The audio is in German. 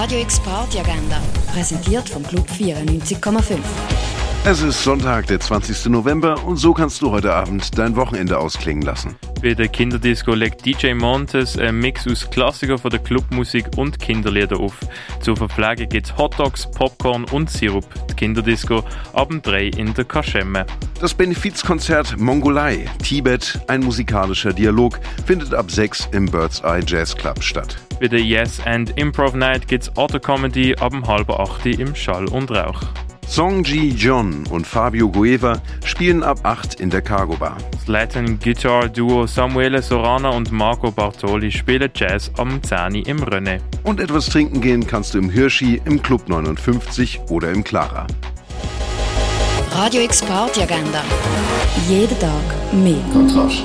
Radio X Party Agenda, präsentiert vom Club 94,5. Es ist Sonntag, der 20. November und so kannst du heute Abend dein Wochenende ausklingen lassen. Bei der Kinderdisco legt DJ Montes einen Mix aus Klassikern von der Clubmusik und Kinderlieder auf. Zur Verpflegung gibt es Hotdogs, Popcorn und Sirup. Die Kinderdisco ab dem 3 in der Kaschemme. Das Benefizkonzert Mongolei, Tibet, ein musikalischer Dialog, findet ab 6 im Bird's Eye Jazz Club statt. Bei der Yes and Improv Night gibt es Auto Comedy ab dem halben 8 im Schall und Rauch. Song Ji John und Fabio Gueva spielen ab 8 in der Cargo Bar. Das Latin Guitar Duo Samuele Sorana und Marco Bartoli spielen Jazz am 10 im René. Und etwas trinken gehen kannst du im Hirschi, im Club 59 oder im Clara. Radio X Party Agenda. Jeden Tag mehr. Kontrast.